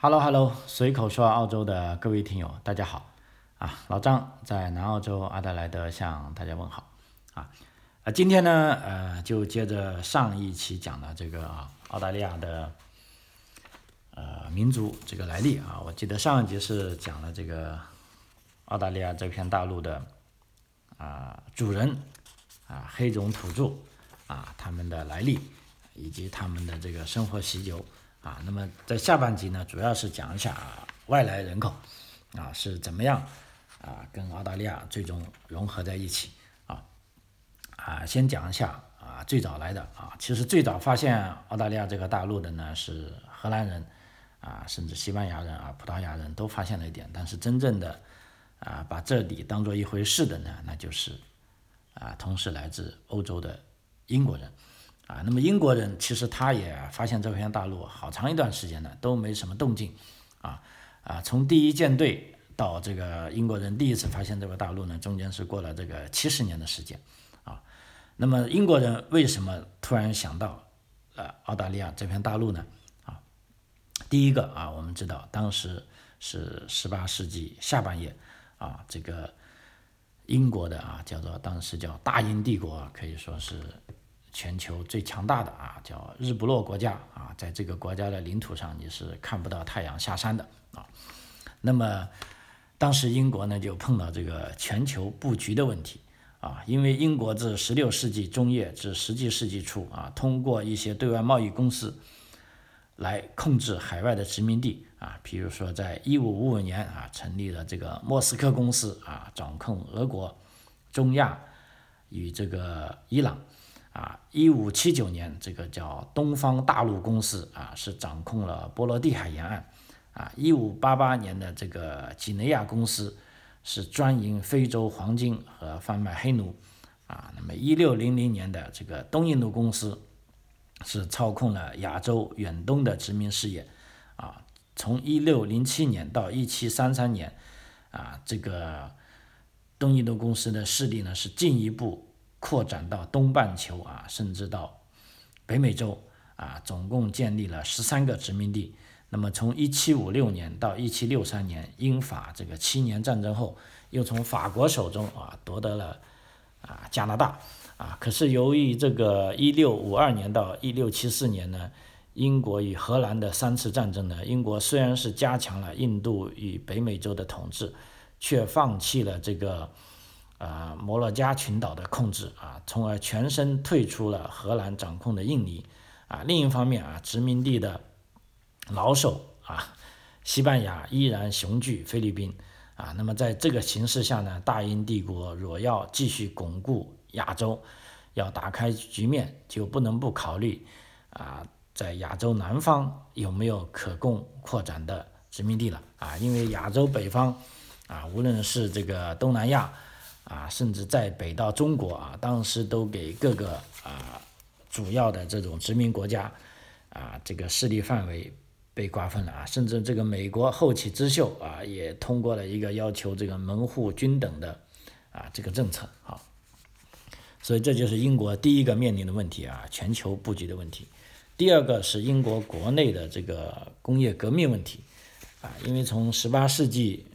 Hello Hello，随口说澳洲的各位听友，大家好啊！老张在南澳洲阿德莱德向大家问好啊！啊，今天呢，呃，就接着上一期讲的这个澳大利亚的呃民族这个来历啊，我记得上一集是讲了这个澳大利亚这片大陆的啊主人啊黑种土著啊他们的来历以及他们的这个生活习俗。啊，那么在下半集呢，主要是讲一下啊外来人口啊是怎么样啊跟澳大利亚最终融合在一起啊啊先讲一下啊最早来的啊，其实最早发现澳大利亚这个大陆的呢是荷兰人啊，甚至西班牙人啊、葡萄牙人都发现了一点，但是真正的啊把这里当做一回事的呢，那就是啊同时来自欧洲的英国人。啊，那么英国人其实他也发现这片大陆好长一段时间呢都没什么动静，啊啊，从第一舰队到这个英国人第一次发现这个大陆呢，中间是过了这个七十年的时间，啊，那么英国人为什么突然想到呃澳大利亚这片大陆呢？啊，第一个啊，我们知道当时是十八世纪下半叶啊，这个英国的啊叫做当时叫大英帝国，可以说是。全球最强大的啊，叫日不落国家啊，在这个国家的领土上，你是看不到太阳下山的啊。那么，当时英国呢就碰到这个全球布局的问题啊，因为英国自十六世纪中叶至十七世纪初啊，通过一些对外贸易公司来控制海外的殖民地啊，比如说在一五五五年啊，成立了这个莫斯科公司啊，掌控俄国、中亚与这个伊朗。啊，一五七九年，这个叫东方大陆公司啊，是掌控了波罗的海沿岸。啊，一五八八年的这个几内亚公司是专营非洲黄金和贩卖黑奴。啊，那么一六零零年的这个东印度公司是操控了亚洲远东的殖民事业。啊，从一六零七年到一七三三年，啊，这个东印度公司的势力呢是进一步。扩展到东半球啊，甚至到北美洲啊，总共建立了十三个殖民地。那么从一七五六年到一七六三年，英法这个七年战争后，又从法国手中啊夺得了啊加拿大啊。可是由于这个一六五二年到一六七四年呢，英国与荷兰的三次战争呢，英国虽然是加强了印度与北美洲的统治，却放弃了这个。啊，摩洛加群岛的控制啊，从而全身退出了荷兰掌控的印尼啊。另一方面啊，殖民地的老手啊，西班牙依然雄踞菲律宾啊。那么在这个形势下呢，大英帝国若要继续巩固亚洲，要打开局面，就不能不考虑啊，在亚洲南方有没有可供扩展的殖民地了啊？因为亚洲北方啊，无论是这个东南亚。啊，甚至在北到中国啊，当时都给各个啊主要的这种殖民国家啊这个势力范围被瓜分了啊，甚至这个美国后起之秀啊也通过了一个要求这个门户均等的啊这个政策啊，所以这就是英国第一个面临的问题啊，全球布局的问题。第二个是英国国内的这个工业革命问题啊，因为从十八世纪。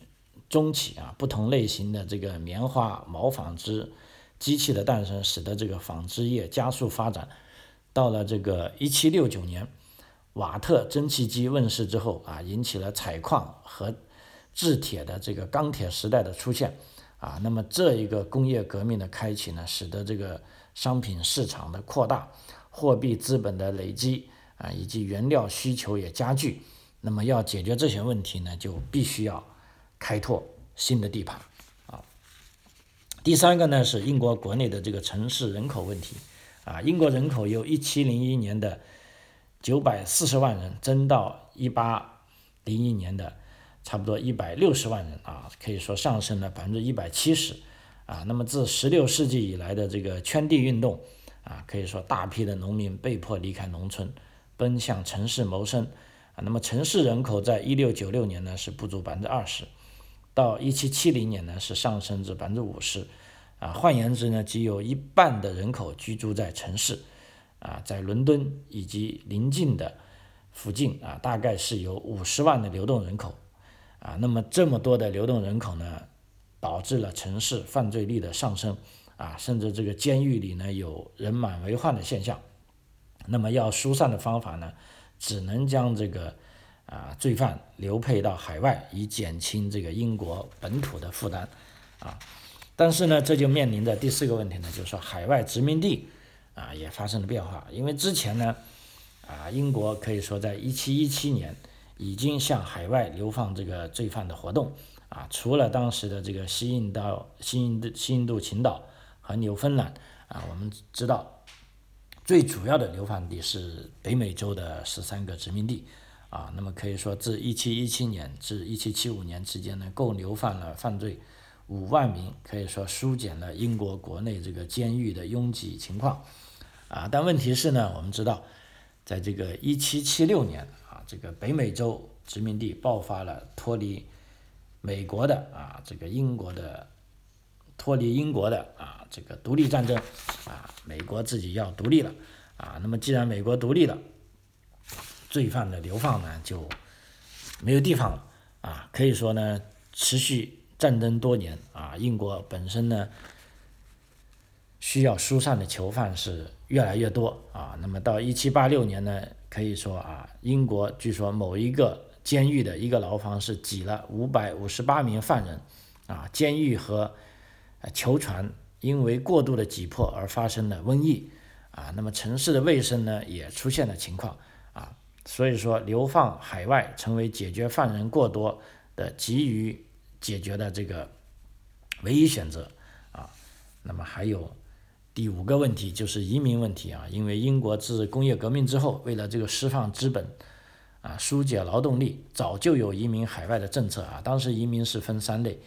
中期啊，不同类型的这个棉花、毛纺织机器的诞生，使得这个纺织业加速发展。到了这个一七六九年，瓦特蒸汽机问世之后啊，引起了采矿和制铁的这个钢铁时代的出现啊。那么这一个工业革命的开启呢，使得这个商品市场的扩大、货币资本的累积啊，以及原料需求也加剧。那么要解决这些问题呢，就必须要。开拓新的地盘啊。第三个呢是英国国内的这个城市人口问题啊。英国人口由一七零一年的九百四十万人增到一八零一年的差不多一百六十万人啊，可以说上升了百分之一百七十啊。那么自十六世纪以来的这个圈地运动啊，可以说大批的农民被迫离开农村，奔向城市谋生啊。那么城市人口在一六九六年呢是不足百分之二十。到一七七零年呢，是上升至百分之五十，啊，换言之呢，即有一半的人口居住在城市，啊，在伦敦以及邻近的附近啊，大概是有五十万的流动人口，啊，那么这么多的流动人口呢，导致了城市犯罪率的上升，啊，甚至这个监狱里呢有人满为患的现象。那么要疏散的方法呢，只能将这个啊罪犯流配到海外，以减轻这个英国本土的负担，啊，但是呢，这就面临着第四个问题呢，就是说海外殖民地啊也发生了变化，因为之前呢。啊，英国可以说在一七一七年已经向海外流放这个罪犯的活动啊，除了当时的这个西印度、西印度、西印度群岛和纽芬兰啊，我们知道最主要的流放地是北美洲的十三个殖民地啊。那么可以说，自一七一七年至一七七五年之间呢，共流放了犯罪五万名，可以说疏解了英国国内这个监狱的拥挤情况啊。但问题是呢，我们知道。在这个一七七六年啊，这个北美洲殖民地爆发了脱离美国的啊，这个英国的脱离英国的啊，这个独立战争啊，美国自己要独立了啊。那么既然美国独立了，罪犯的流放呢就没有地方了啊。可以说呢，持续战争多年啊，英国本身呢。需要疏散的囚犯是越来越多啊，那么到一七八六年呢，可以说啊，英国据说某一个监狱的一个牢房是挤了五百五十八名犯人，啊，监狱和囚船因为过度的挤迫而发生了瘟疫，啊，那么城市的卫生呢也出现了情况，所以说流放海外成为解决犯人过多的急于解决的这个唯一选择，啊，那么还有。第五个问题就是移民问题啊，因为英国自工业革命之后，为了这个释放资本，啊，疏解劳动力，早就有移民海外的政策啊。当时移民是分三类，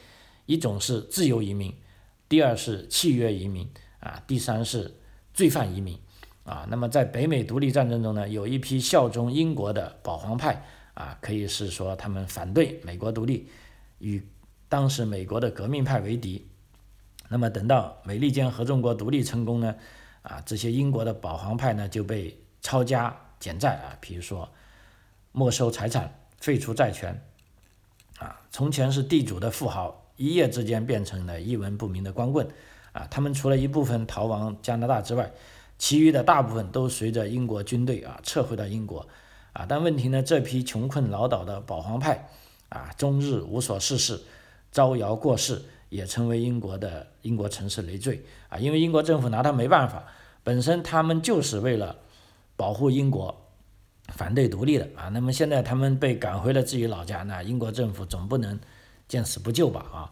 一种是自由移民，第二是契约移民，啊，第三是罪犯移民，啊。那么在北美独立战争中呢，有一批效忠英国的保皇派，啊，可以是说他们反对美国独立，与当时美国的革命派为敌。那么等到美利坚合众国独立成功呢，啊，这些英国的保皇派呢就被抄家减债啊，比如说没收财产、废除债权，啊，从前是地主的富豪，一夜之间变成了一文不名的光棍，啊，他们除了一部分逃亡加拿大之外，其余的大部分都随着英国军队啊撤回到英国，啊，但问题呢，这批穷困潦倒的保皇派啊，终日无所事事，招摇过市。也成为英国的英国城市累赘啊，因为英国政府拿他没办法，本身他们就是为了保护英国，反对独立的啊。那么现在他们被赶回了自己老家，那英国政府总不能见死不救吧啊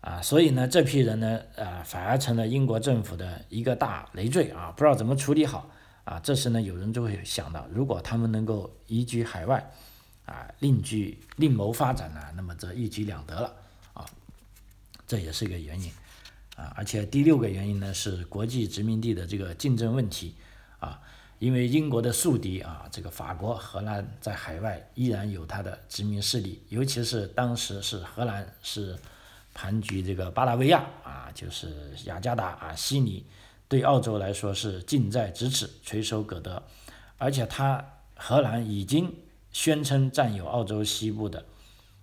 啊！所以呢，这批人呢，呃，反而成了英国政府的一个大累赘啊，不知道怎么处理好啊。这时呢，有人就会想到，如果他们能够移居海外啊，另居另谋发展呢，那么这一举两得了啊。这也是一个原因，啊，而且第六个原因呢是国际殖民地的这个竞争问题，啊，因为英国的宿敌啊，这个法国、荷兰在海外依然有它的殖民势力，尤其是当时是荷兰是盘踞这个巴达维亚啊，就是雅加达啊、悉尼，对澳洲来说是近在咫尺、垂手可得，而且他荷兰已经宣称占有澳洲西部的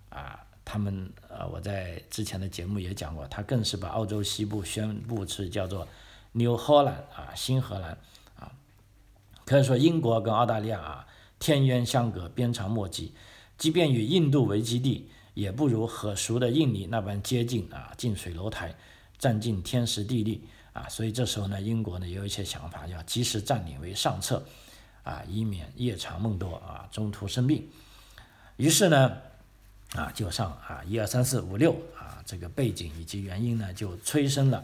啊。他们呃，我在之前的节目也讲过，他更是把澳洲西部宣布是叫做 New Holland 啊，新荷兰啊，可以说英国跟澳大利亚啊，天渊相隔，鞭长莫及，即便与印度为基地，也不如和熟的印尼那般接近啊，近水楼台，占尽天时地利啊，所以这时候呢，英国呢也有一些想法，要及时占领为上策啊，以免夜长梦多啊，中途生病，于是呢。啊，就上啊，一二三四五六啊，这个背景以及原因呢，就催生了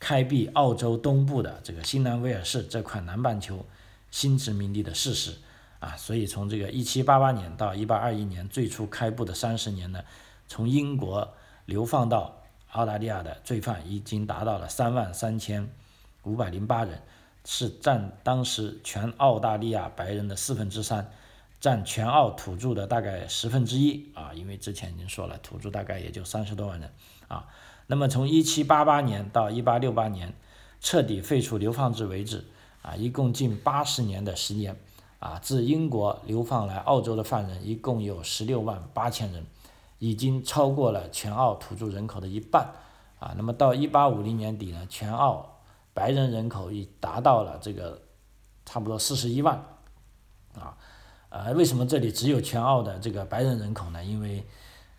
开辟澳洲东部的这个新南威尔士这块南半球新殖民地的事实啊。所以从这个一七八八年到一八二一年最初开埠的三十年呢，从英国流放到澳大利亚的罪犯已经达到了三万三千五百零八人，是占当时全澳大利亚白人的四分之三。占全澳土著的大概十分之一啊，因为之前已经说了，土著大概也就三十多万人啊。那么从一七八八年到一八六八年彻底废除流放制为止啊，一共近八十年的时间啊，自英国流放来澳洲的犯人一共有十六万八千人，已经超过了全澳土著人口的一半。啊，那么到一八五零年底呢，全澳白人人口已达到了这个差不多四十一万。啊，呃，为什么这里只有全澳的这个白人人口呢？因为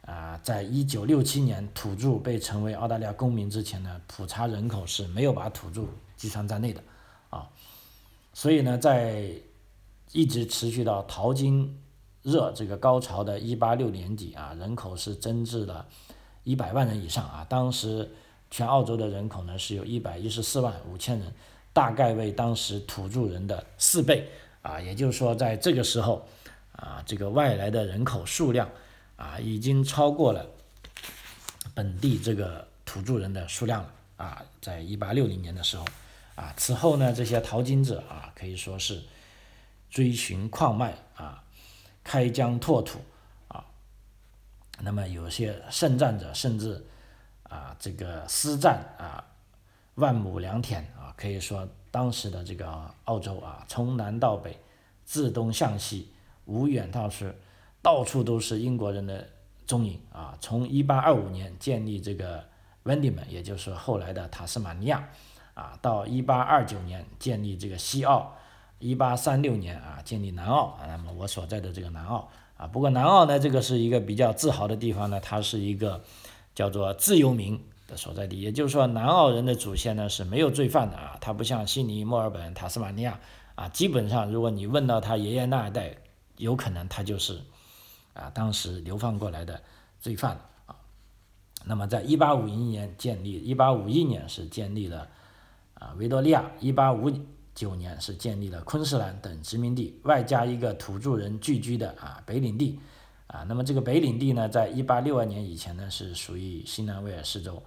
啊，在一九六七年土著被成为澳大利亚公民之前呢，普查人口是没有把土著计算在内的。啊，所以呢，在一直持续到淘金热这个高潮的186年底啊，人口是增至了100万人以上啊。当时全澳洲的人口呢是有114万五千人，大概为当时土著人的四倍啊。也就是说，在这个时候啊，这个外来的人口数量啊，已经超过了本地这个土著人的数量了啊。在1860年的时候啊，此后呢，这些淘金者啊，可以说是。追寻矿脉啊，开疆拓土啊，那么有些胜战者甚至啊这个私占啊万亩良田啊，可以说当时的这个澳洲啊，从南到北，自东向西，无远到处，到处都是英国人的踪影啊。从一八二五年建立这个温迪门，也就是后来的塔斯马尼亚啊，到一八二九年建立这个西澳。一八三六年啊，建立南澳，那么我所在的这个南澳啊，不过南澳呢，这个是一个比较自豪的地方呢，它是一个叫做自由民的所在地，也就是说，南澳人的祖先呢是没有罪犯的啊，它不像悉尼、墨尔本、塔斯马尼亚啊，基本上如果你问到他爷爷那一代，有可能他就是啊当时流放过来的罪犯啊。那么在一八五一年建立，一八五一年是建立了啊维多利亚，一八五。九年是建立了昆士兰等殖民地，外加一个土著人聚居的啊北领地，啊，那么这个北领地呢，在一八六二年以前呢是属于新南威尔士州，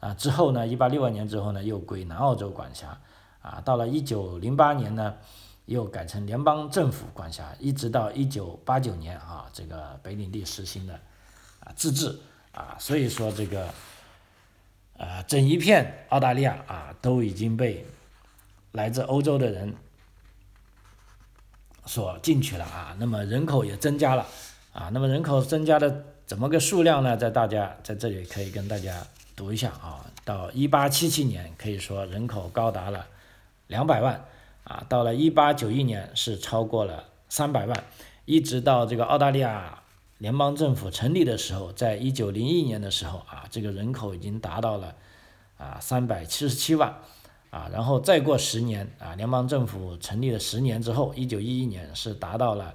啊，之后呢，一八六二年之后呢又归南澳洲管辖，啊，到了一九零八年呢又改成联邦政府管辖，一直到一九八九年啊，这个北领地实行的啊自治，啊，所以说这个，呃，整一片澳大利亚啊都已经被。来自欧洲的人所进去了啊，那么人口也增加了啊，那么人口增加的怎么个数量呢？在大家在这里可以跟大家读一下啊，到一八七七年可以说人口高达了两百万啊，到了一八九一年是超过了三百万，一直到这个澳大利亚联邦政府成立的时候，在一九零一年的时候啊，这个人口已经达到了啊三百七十七万。啊，然后再过十年啊，联邦政府成立了十年之后，一九一一年是达到了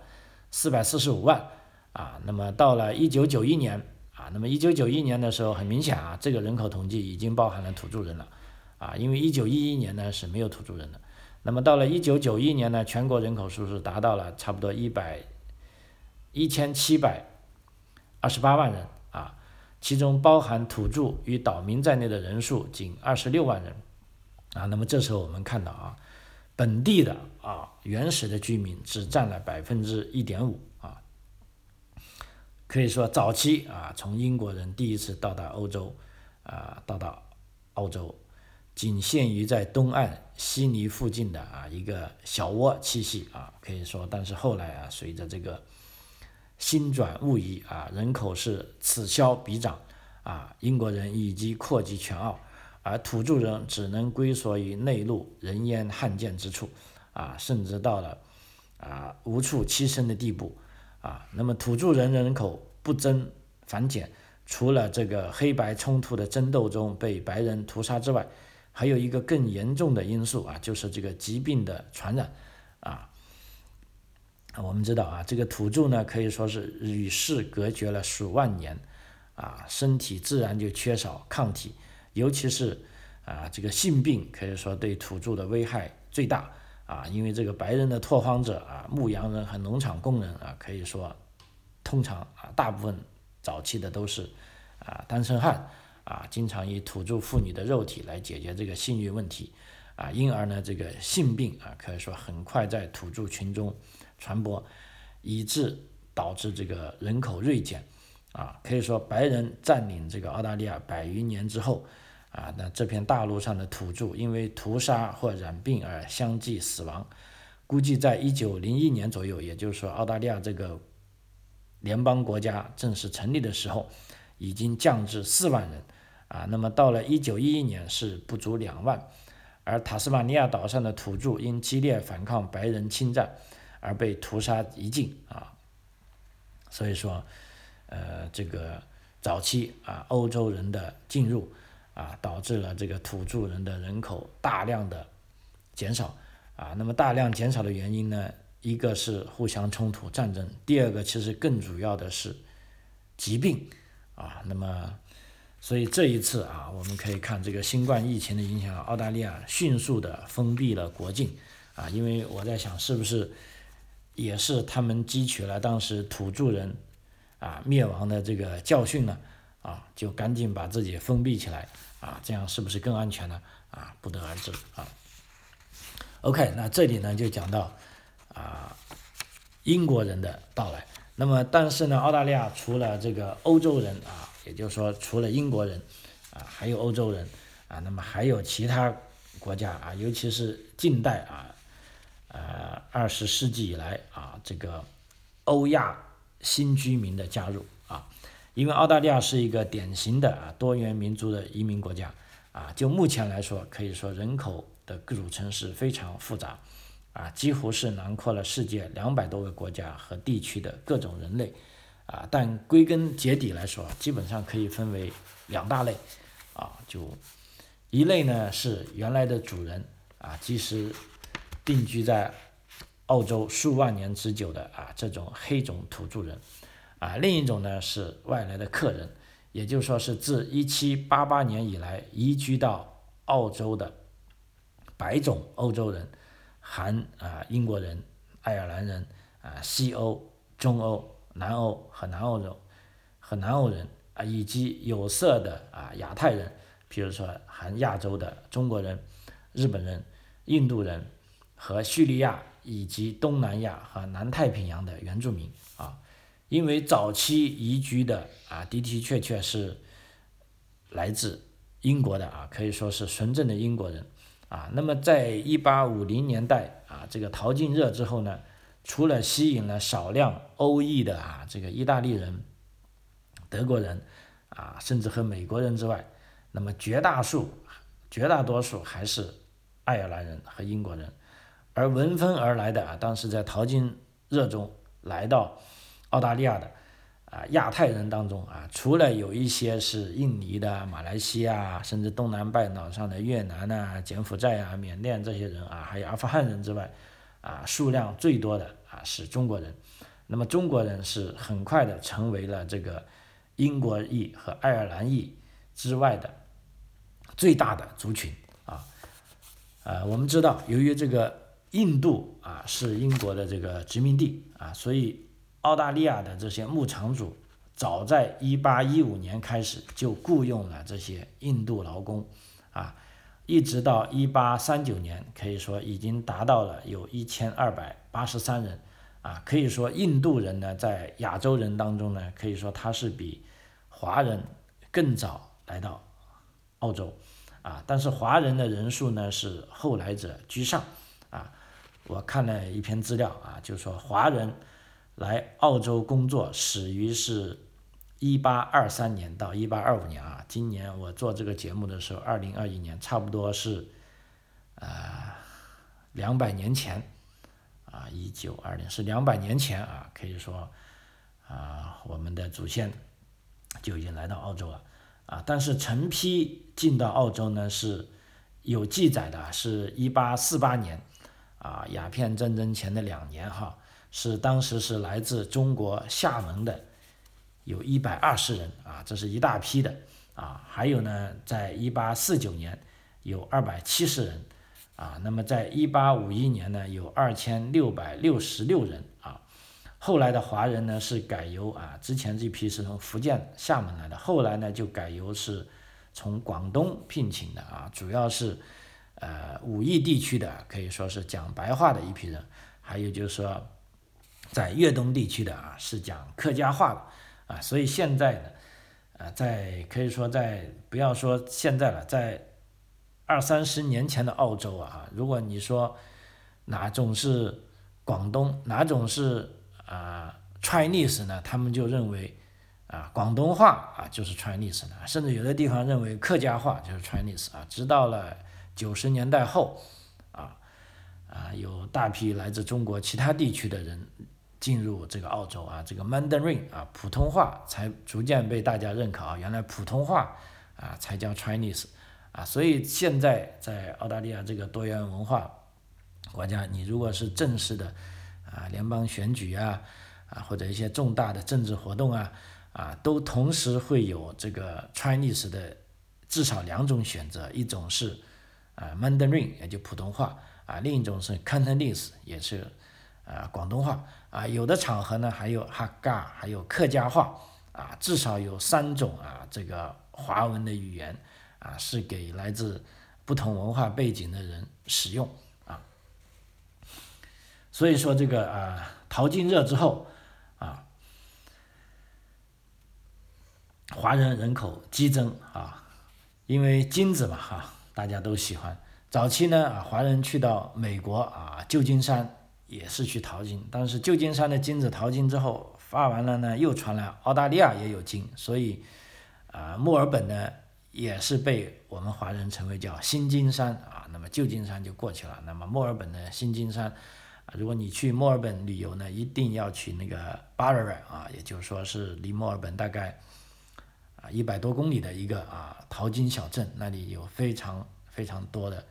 四百四十五万啊。那么到了一九九一年啊，那么一九九一年的时候，很明显啊，这个人口统计已经包含了土著人了啊，因为一九一一年呢是没有土著人的。那么到了一九九一年呢，全国人口数是达到了差不多一百一千七百二十八万人啊，其中包含土著与岛民在内的人数仅二十六万人。啊，那么这时候我们看到啊，本地的啊原始的居民只占了百分之一点五啊，可以说早期啊，从英国人第一次到达欧洲啊，到达澳洲，仅限于在东岸悉尼附近的啊一个小窝栖息啊，可以说，但是后来啊，随着这个新转物移啊，人口是此消彼长啊，英国人以及扩及全澳。而土著人只能归缩于内陆人烟罕见之处，啊，甚至到了啊无处栖身的地步，啊，那么土著人人口不增反减，除了这个黑白冲突的争斗中被白人屠杀之外，还有一个更严重的因素啊，就是这个疾病的传染，啊，我们知道啊，这个土著呢可以说是与世隔绝了数万年，啊，身体自然就缺少抗体。尤其是啊，这个性病可以说对土著的危害最大啊，因为这个白人的拓荒者啊，牧羊人和农场工人啊，可以说通常啊，大部分早期的都是啊单身汉啊，经常以土著妇女的肉体来解决这个性欲问题啊，因而呢，这个性病啊，可以说很快在土著群中传播，以致导致这个人口锐减啊，可以说白人占领这个澳大利亚百余年之后。啊，那这片大陆上的土著因为屠杀或染病而相继死亡，估计在一九零一年左右，也就是说澳大利亚这个联邦国家正式成立的时候，已经降至四万人啊。那么到了一九一一年是不足两万，而塔斯马尼亚岛上的土著因激烈反抗白人侵占而被屠杀一尽啊。所以说，呃，这个早期啊，欧洲人的进入啊，导致了这个土著人的人口大量的减少。啊，那么大量减少的原因呢？一个是互相冲突战争，第二个其实更主要的是疾病啊。那么，所以这一次啊，我们可以看这个新冠疫情的影响，澳大利亚迅速的封闭了国境啊。因为我在想，是不是也是他们汲取了当时土著人啊灭亡的这个教训呢？啊，就赶紧把自己封闭起来啊，这样是不是更安全呢？啊，不得而知啊。OK，那这里呢就讲到啊英国人的到来。那么，但是呢，澳大利亚除了这个欧洲人啊，也就是说除了英国人啊，还有欧洲人啊，那么还有其他国家啊，尤其是近代啊，呃，二十世纪以来啊，这个欧亚新居民的加入，因为澳大利亚是一个典型的啊多元民族的移民国家啊，就目前来说，可以说人口。的组成是非常复杂，啊，几乎是囊括了世界两百多个国家和地区的各种人类，啊，但归根结底来说，基本上可以分为两大类，啊，就一类呢是原来的主人，啊，即使定居在澳洲数万年之久的啊这种黑种土著人，啊，另一种呢是外来的客人，也就是说是自一七八八年以来移居到澳洲的。白种欧洲人，含啊英国人、爱尔兰人啊西欧、中欧、南欧和南欧人和南欧人啊，以及有色的啊亚太人，比如说含亚洲的中国人、日本人、印度人和叙利亚以及东南亚和南太平洋的原住民啊，因为早期移居的啊的的确确是来自英国的啊，可以说是纯正的英国人。啊，那么在一八五零年代啊，这个淘金热之后呢，除了吸引了少量欧裔的啊这个意大利人、德国人啊，甚至和美国人之外，那么绝大数、绝大多数还是爱尔兰人和英国人，而闻风而来的啊，当时在淘金热中来到澳大利亚的。啊，亚太人当中啊，除了有一些是印尼的、马来西亚，甚至东南半岛上的越南呐、柬埔寨啊、缅甸这些人啊，还有阿富汗人之外，啊，数量最多的啊是中国人。那么中国人是很快的成为了这个英国裔和爱尔兰裔之外的最大的族群啊。呃，我们知道，由于这个印度啊是英国的这个殖民地啊，所以。澳大利亚的这些牧场主，早在一八一五年开始就雇佣了这些印度劳工，啊，一直到一八三九年，可以说已经达到了有一千二百八十三人，啊，可以说印度人呢，在亚洲人当中呢，可以说他是比华人更早来到澳洲，啊，但是华人的人数呢是后来者居上，啊，我看了一篇资料啊，就说华人。来澳洲工作始于是一八二三年到一八二五年啊，今年我做这个节目的时候，2021年差不多是，呃，两百年前，啊，1920是两百年前啊，可以说，啊，我们的祖先就已经来到澳洲了，啊，但是成批进到澳洲呢是有记载的，是1848年，啊，鸦片战争前的两年哈。是当时是来自中国厦门的，有一百二十人啊，这是一大批的啊。还有呢，在一八四九年有二百七十人啊。那么在一八五一年呢，有二千六百六十六人啊。后来的华人呢是改由啊，之前这批是从福建厦门来的，后来呢就改由是从广东聘请的啊，主要是呃武义地区的，可以说是讲白话的一批人，还有就是说。在粤东地区的啊是讲客家话的啊，所以现在呢，啊在可以说在不要说现在了，在二三十年前的澳洲啊，如果你说哪种是广东，哪种是啊 Chinese 呢？他们就认为啊广东话啊就是 Chinese 呢，甚至有的地方认为客家话就是 Chinese 啊。直到了九十年代后，啊啊有大批来自中国其他地区的人进入这个澳洲啊，这个 Mandarin 啊普通话才逐渐被大家认可啊，原来普通话啊才叫 Chinese。啊，所以现在在澳大利亚这个多元文化国家，你如果是正式的啊联邦选举啊啊或者一些重大的政治活动啊啊，都同时会有这个 Chinese 的至少两种选择，一种是啊 Mandarin 也就普通话啊，另一种是 Cantonese 也是啊广东话啊，有的场合呢还有哈嘎还有客家话啊，至少有三种啊这个华文的语言。啊，是给来自不同文化背景的人使用啊，所以说这个啊，淘金热之后啊，华人人口激增啊，因为金子嘛哈，大家都喜欢。早期呢啊，华人去到美国啊，旧金山也是去淘金，但是旧金山的金子淘金之后发完了呢，又传来澳大利亚也有金，所以啊，墨尔本呢。也是被我们华人称为叫新金山啊，那么旧金山就过去了。那么墨尔本的新金山，如果你去墨尔本旅游呢，一定要去那个巴尔尔啊，也就是说是离墨尔本大概啊一百多公里的一个啊淘金小镇，那里有非常非常多的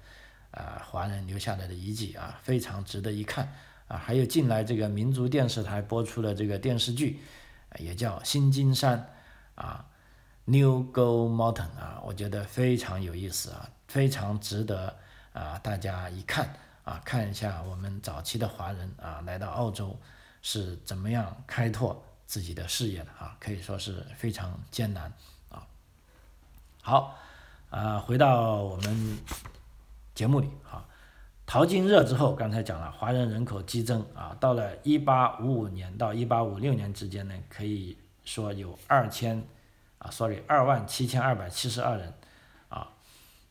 啊华人留下来的遗迹啊，非常值得一看啊。还有近来这个民族电视台播出的这个电视剧，也叫新金山啊。New Gold Mountain 啊，我觉得非常有意思啊，非常值得啊大家一看啊，看一下我们早期的华人啊来到澳洲是怎么样开拓自己的事业的啊，可以说是非常艰难啊。好，啊回到我们节目里啊，淘金热之后，刚才讲了华人人口激增啊，到了一八五五年到一八五六年之间呢，可以说有二千。啊，sorry，二万七千二百七十二人，啊，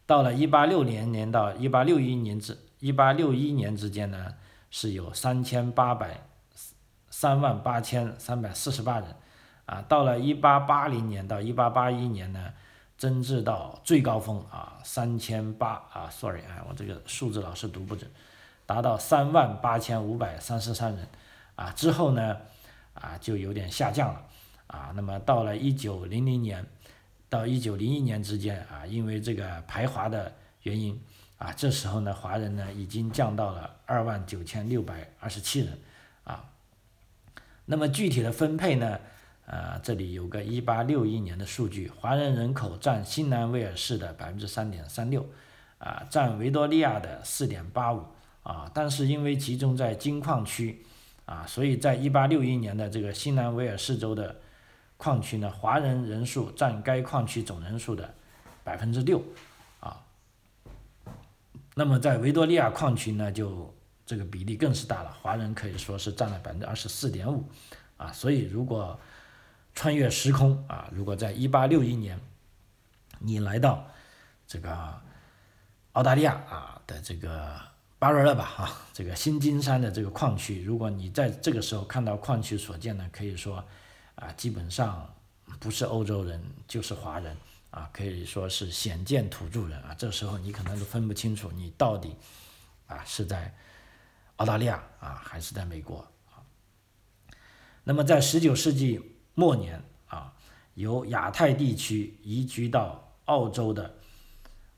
到了一八六零年到一八六一年之一八六一年之间呢，是有三千八百三万八千三百四十八人，啊，到了一八八零年到一八八一年呢，增至到最高峰啊，三千八啊，sorry 啊，我这个数字老是读不准，达到三万八千五百三十三人，啊，之后呢，啊，就有点下降了。啊，那么到了一九零零年到一九零一年之间啊，因为这个排华的原因啊，这时候呢，华人呢已经降到了二万九千六百二十七人啊。那么具体的分配呢，呃，这里有个一八六一年的数据，华人人口占新南威尔士的百分之三点三六，啊，占维多利亚的四点八五啊，但是因为集中在金矿区啊，所以在一八六一年的这个新南威尔士州的。矿区呢，华人人数占该矿区总人数的百分之六，啊，那么在维多利亚矿区呢，就这个比例更是大了，华人可以说是占了百分之二十四点五，啊，所以如果穿越时空啊，如果在一八六一年你来到这个澳大利亚啊的这个巴尔勒吧，哈，这个新金山的这个矿区，如果你在这个时候看到矿区所见呢，可以说。啊，基本上不是欧洲人就是华人啊，可以说是显见土著人啊。这时候你可能都分不清楚你到底啊是在澳大利亚啊还是在美国。那么在十九世纪末年啊，由亚太地区移居到澳洲的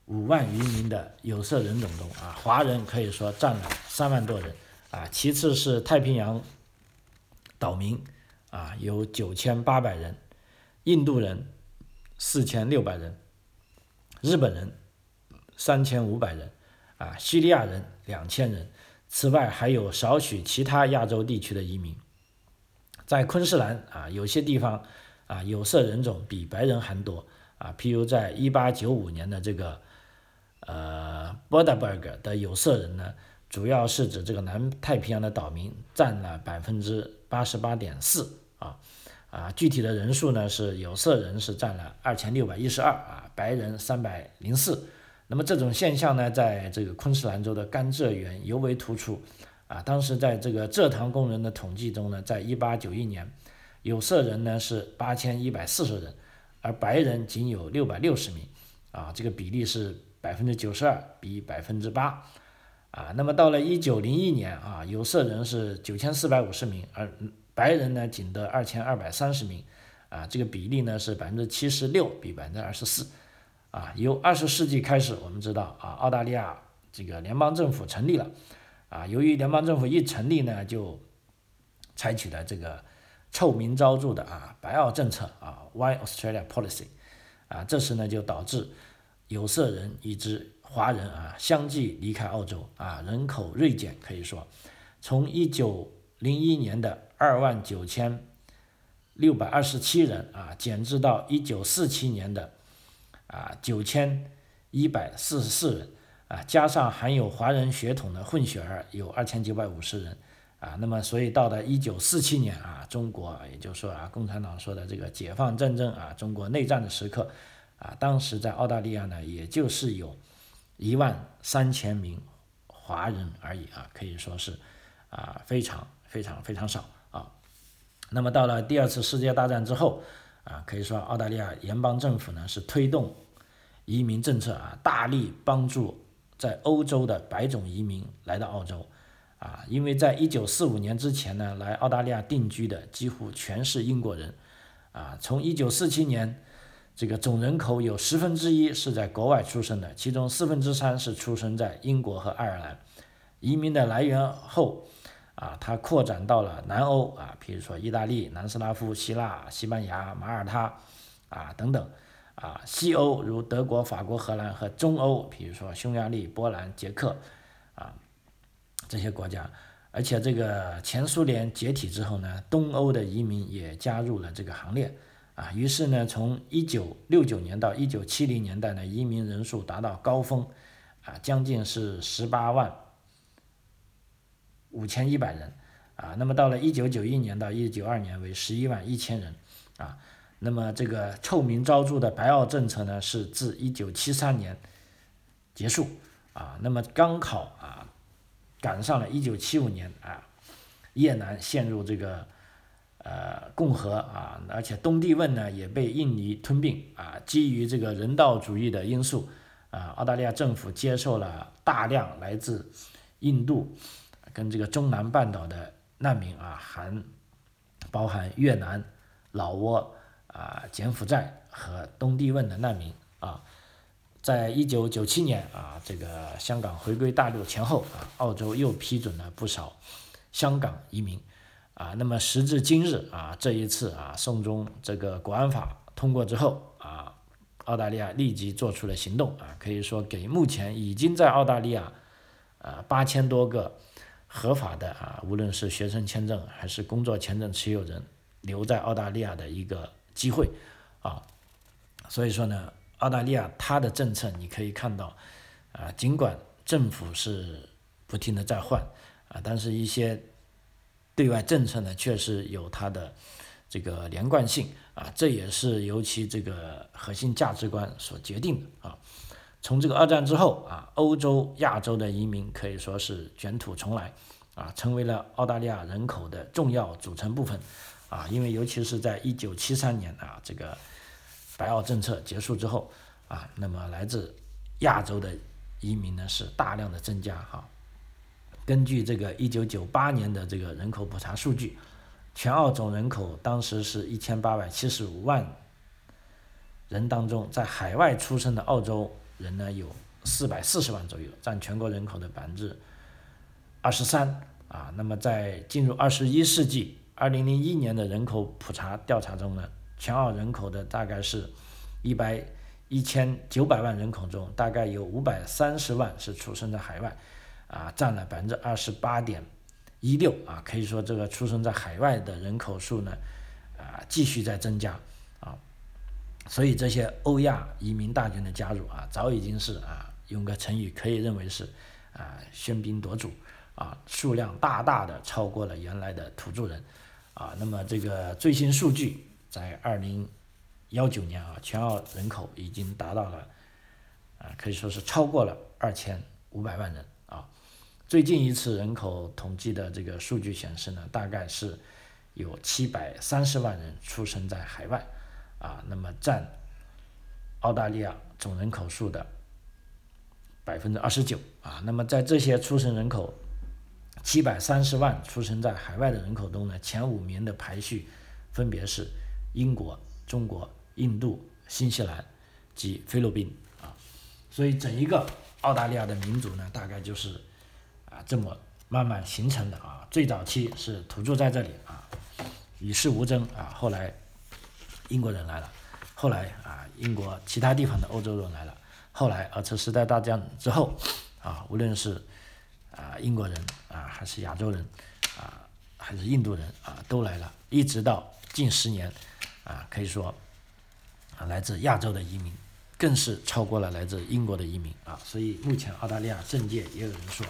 五万余名的有色人种中啊，华人可以说占了三万多人啊，其次是太平洋岛民。啊，有九千八百人，印度人四千六百人，日本人三千五百人，啊，叙利亚人两千人。此外，还有少许其他亚洲地区的移民。在昆士兰啊，有些地方啊，有色人种比白人还多啊。譬如在一八九五年的这个呃 Bodaberg 的有色人呢，主要是指这个南太平洋的岛民，占了百分之八十八点四。啊，啊，具体的人数呢是有色人是占了二千六百一十二啊，白人三百零四，那么这种现象呢，在这个昆士兰州的甘蔗园尤为突出。啊，当时在这个蔗糖工人的统计中呢，在一八九一年，有色人呢是八千一百四十人，而白人仅有六百六十名。啊，这个比例是百分之九十二比百分之八。啊，那么到了一九零一年啊，有色人是九千四百五十名，而白人呢仅得二千二百三十名。啊，这个比例呢是百分之七十六比百分之二十四。啊，由二十世纪开始，我们知道啊，澳大利亚这个联邦政府成立了。啊，由于联邦政府一成立呢，就采取了这个臭名昭著的啊白澳政策啊 White Australia Policy。啊，这时呢就导致有色人以及华人啊相继离开澳洲啊，人口锐减，可以说从一九零一年的二万九千六百二十七人啊，减至到一九四七年的。啊，九千一百四十四人啊，加上含有华人血统的混血儿有二千九百五十人啊，那么所以到了一九四七年啊，中国也就是说啊，共产党说的这个解放战争啊，中国内战的时刻啊，当时在澳大利亚呢，也就是有一万三千名华人而已啊，可以说是啊非常非常非常少啊。那么到了第二次世界大战之后啊，可以说澳大利亚联邦政府呢是推动。移民政策啊，大力帮助在欧洲的白种移民来到澳洲，啊，因为在一九四五年之前呢，来澳大利亚定居的几乎全是英国人，啊，从一九四七年，这个总人口有十分之一是在国外出生的，其中四分之三是出生在英国和爱尔兰。移民的来源后，啊，它扩展到了南欧啊，比如说意大利、南斯拉夫、希腊、西班牙、马耳他，啊等等。啊，西欧如德国、法国、荷兰和中欧，比如说匈牙利、波兰、捷克，啊，这些国家，而且这个前苏联解体之后呢，东欧的移民也加入了这个行列，啊，于是呢，从一九六九年到一九七零年代呢，移民人数达到高峰，啊，将近是十八万五千一百人，啊，那么到了一九九一年到一九九二年为十一万一千人，啊。那么这个臭名昭著的白澳政策呢，是自一九七三年结束啊。那么刚好啊，赶上了一九七五年啊，越南陷入这个呃共和啊，而且东帝汶呢也被印尼吞并啊。基于这个人道主义的因素啊，澳大利亚政府接受了大量来自印度跟这个中南半岛的难民啊，含包含越南、老挝。啊，柬埔寨和东帝汶的难民啊，在一九九七年啊，这个香港回归大陆前后啊，澳洲又批准了不少香港移民啊。那么时至今日啊，这一次啊，送中这个国安法通过之后啊，澳大利亚立即做出了行动啊，可以说给目前已经在澳大利亚啊八千多个合法的啊，无论是学生签证还是工作签证持有人留在澳大利亚的一个。机会，啊，所以说呢，澳大利亚它的政策你可以看到，啊，尽管政府是不停的在换，啊，但是一些对外政策呢，确实有它的这个连贯性，啊，这也是由其这个核心价值观所决定的，啊，从这个二战之后，啊，欧洲、亚洲的移民可以说是卷土重来，啊，成为了澳大利亚人口的重要组成部分。啊，因为尤其是在一九七三年啊，这个白澳政策结束之后啊，那么来自亚洲的移民呢是大量的增加哈。根据这个一九九八年的这个人口普查数据，全澳总人口当时是一千八百七十五万人当中，在海外出生的澳洲人呢有四百四十万左右，占全国人口的百分之二十三啊。那么在进入二十一世纪。二零零一年的人口普查调查中呢，全澳人口的大概是，一百一千九百万人口中，大概有五百三十万是出生在海外，啊，占了百分之二十八点一六啊，可以说这个出生在海外的人口数呢，啊，继续在增加啊，所以这些欧亚移民大军的加入啊，早已经是啊，用个成语可以认为是啊，喧宾夺主啊，数量大大的超过了原来的土著人。啊，那么这个最新数据在二零幺九年啊，全澳人口已经达到了啊，可以说是超过了二千五百万人啊。最近一次人口统计的这个数据显示呢，大概是有七百三十万人出生在海外啊，那么占澳大利亚总人口数的百分之二十九啊。那么在这些出生人口七百三十万出生在海外的人口中呢，前五名的排序分别是英国、中国、印度、新西兰及菲律宾啊。所以整一个澳大利亚的民族呢，大概就是啊这么慢慢形成的啊。最早期是土著在这里啊，与世无争啊。后来英国人来了，后来啊英国其他地方的欧洲人来了，后来二次时代大战之后啊，无论是啊，英国人啊，还是亚洲人啊，还是印度人啊，都来了。一直到近十年啊，可以说啊，来自亚洲的移民更是超过了来自英国的移民啊。所以目前澳大利亚政界也有人说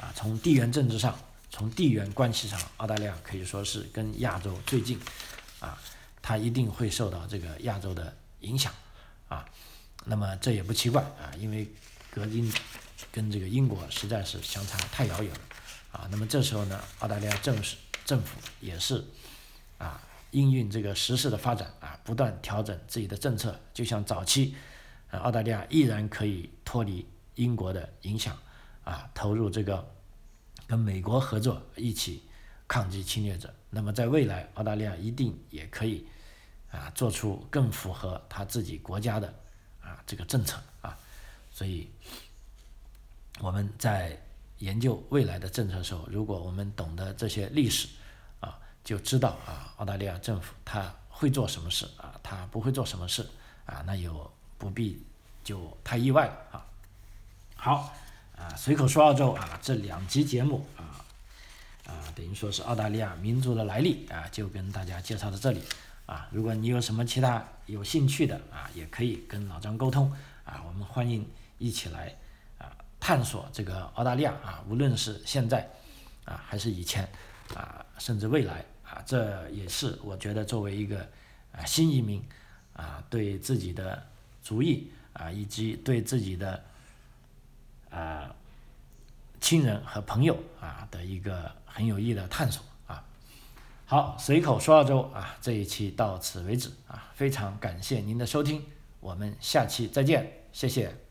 啊，从地缘政治上，从地缘关系上，澳大利亚可以说是跟亚洲最近啊，它一定会受到这个亚洲的影响啊。那么这也不奇怪啊，因为隔音。跟这个英国实在是相差太遥远了，啊，那么这时候呢，澳大利亚政府政府也是啊，应运这个时势的发展啊，不断调整自己的政策，就像早期，啊，澳大利亚依然可以脱离英国的影响啊，投入这个跟美国合作一起抗击侵略者。那么在未来，澳大利亚一定也可以啊，做出更符合他自己国家的啊这个政策啊，所以。我们在研究未来的政策的时候，如果我们懂得这些历史，啊，就知道啊，澳大利亚政府他会做什么事啊，他不会做什么事啊，那有不必就太意外了啊。好，啊，随口说澳洲啊，这两集节目啊，啊，等于说是澳大利亚民族的来历啊，就跟大家介绍到这里啊。如果你有什么其他有兴趣的啊，也可以跟老张沟通啊，我们欢迎一起来。探索这个澳大利亚啊，无论是现在啊，还是以前啊，甚至未来啊，这也是我觉得作为一个啊新移民啊，对自己的主意啊，以及对自己的啊亲人和朋友啊的一个很有意义的探索啊。好，随口说澳洲啊，这一期到此为止啊，非常感谢您的收听，我们下期再见，谢谢。